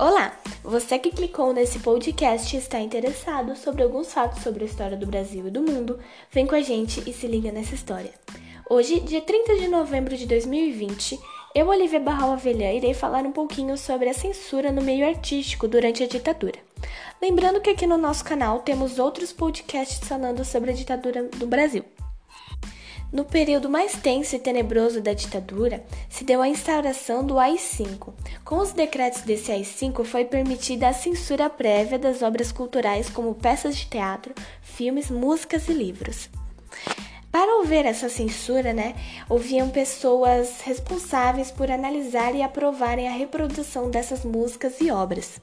Olá! Você que clicou nesse podcast e está interessado sobre alguns fatos sobre a história do Brasil e do mundo, vem com a gente e se liga nessa história. Hoje, dia 30 de novembro de 2020, eu, Olivia Barral Avelã, irei falar um pouquinho sobre a censura no meio artístico durante a ditadura. Lembrando que aqui no nosso canal temos outros podcasts falando sobre a ditadura do Brasil. No período mais tenso e tenebroso da ditadura, se deu a instauração do AI-5. Com os decretos desse AI-5 foi permitida a censura prévia das obras culturais como peças de teatro, filmes, músicas e livros. Para ouvir essa censura, né, ouviam pessoas responsáveis por analisar e aprovarem a reprodução dessas músicas e obras.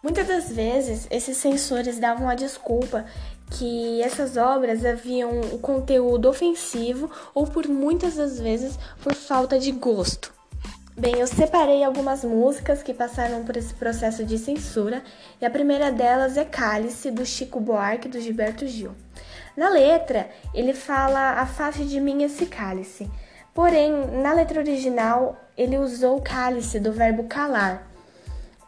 Muitas das vezes, esses censores davam a desculpa que essas obras haviam o conteúdo ofensivo ou por muitas das vezes por falta de gosto. Bem, eu separei algumas músicas que passaram por esse processo de censura e a primeira delas é Cálice, do Chico Buarque do Gilberto Gil. Na letra, ele fala afaste de mim esse cálice. Porém, na letra original, ele usou cálice do verbo calar.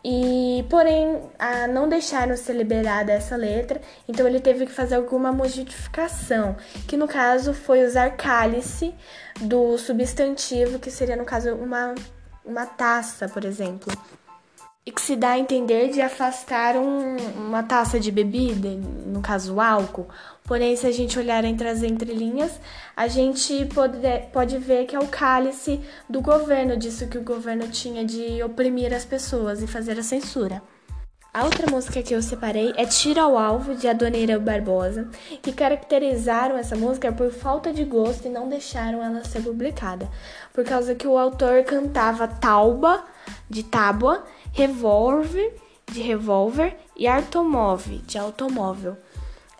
E, porém, a não deixaram ser liberada essa letra, então ele teve que fazer alguma modificação, que no caso foi usar cálice do substantivo, que seria no caso uma, uma taça, por exemplo e que se dá a entender de afastar um, uma taça de bebida, no caso álcool. Porém, se a gente olhar entre as entrelinhas, a gente pode, pode ver que é o cálice do governo, disso que o governo tinha de oprimir as pessoas e fazer a censura. A outra música que eu separei é Tira ao Alvo, de Adoneira Barbosa, que caracterizaram essa música por falta de gosto e não deixaram ela ser publicada, por causa que o autor cantava tauba, de tábua, revólver, de revólver e automóvel, de automóvel.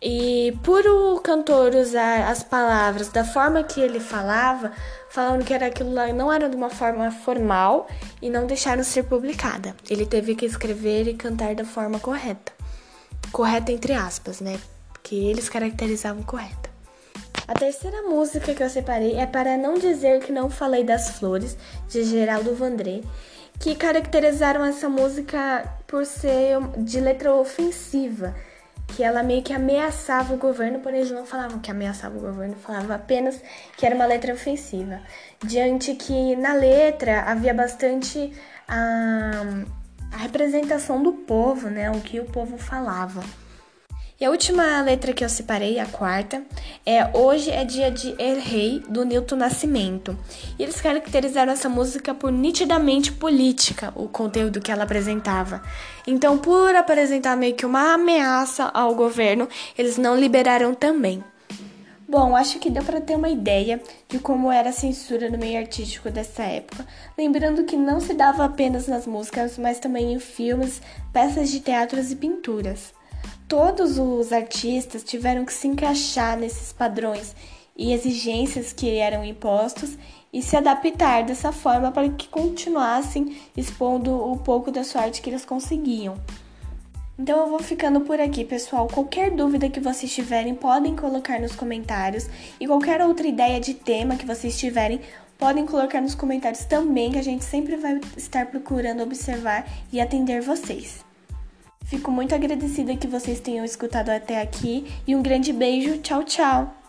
E por o cantor usar as palavras da forma que ele falava, falando que era aquilo lá não era de uma forma formal e não deixaram ser publicada. Ele teve que escrever e cantar da forma correta. Correta entre aspas, né? Porque eles caracterizavam correta. A terceira música que eu separei é Para Não Dizer Que Não Falei das Flores, de Geraldo Vandré, que caracterizaram essa música por ser de letra ofensiva, que ela meio que ameaçava o governo, porém eles não falavam que ameaçava o governo, falavam apenas que era uma letra ofensiva. Diante que na letra havia bastante a, a representação do povo, né, o que o povo falava. E a última letra que eu separei, a quarta, é Hoje é dia de El Rei, do Nilton Nascimento. E eles caracterizaram essa música por nitidamente política, o conteúdo que ela apresentava. Então, por apresentar meio que uma ameaça ao governo, eles não liberaram também. Bom, acho que deu para ter uma ideia de como era a censura no meio artístico dessa época, lembrando que não se dava apenas nas músicas, mas também em filmes, peças de teatros e pinturas todos os artistas tiveram que se encaixar nesses padrões e exigências que eram impostos e se adaptar dessa forma para que continuassem expondo o pouco da sua arte que eles conseguiam. Então eu vou ficando por aqui, pessoal. Qualquer dúvida que vocês tiverem, podem colocar nos comentários. E qualquer outra ideia de tema que vocês tiverem, podem colocar nos comentários também, que a gente sempre vai estar procurando observar e atender vocês. Fico muito agradecida que vocês tenham escutado até aqui e um grande beijo. Tchau, tchau!